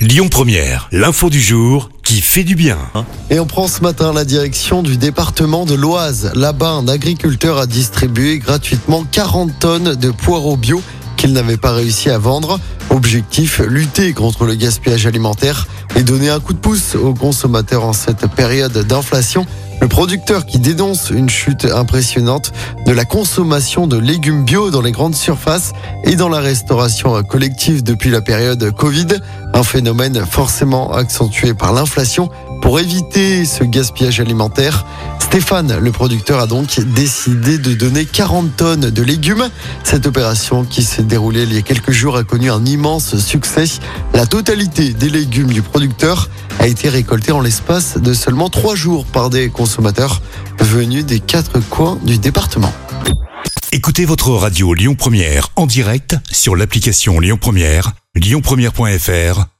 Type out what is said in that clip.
Lyon Première, l'info du jour qui fait du bien. Et on prend ce matin la direction du département de l'Oise. Là-bas, un agriculteur a distribué gratuitement 40 tonnes de poireaux bio qu'il n'avait pas réussi à vendre. Objectif, lutter contre le gaspillage alimentaire et donner un coup de pouce aux consommateurs en cette période d'inflation. Le producteur qui dénonce une chute impressionnante de la consommation de légumes bio dans les grandes surfaces et dans la restauration collective depuis la période Covid, un phénomène forcément accentué par l'inflation. Pour éviter ce gaspillage alimentaire, Stéphane, le producteur, a donc décidé de donner 40 tonnes de légumes. Cette opération qui s'est déroulée il y a quelques jours a connu un immense succès. La totalité des légumes du producteur a été récoltée en l'espace de seulement trois jours par des consommateurs venus des quatre coins du département. Écoutez votre radio Lyon Première en direct sur l'application Lyon Première, lyonpremière.fr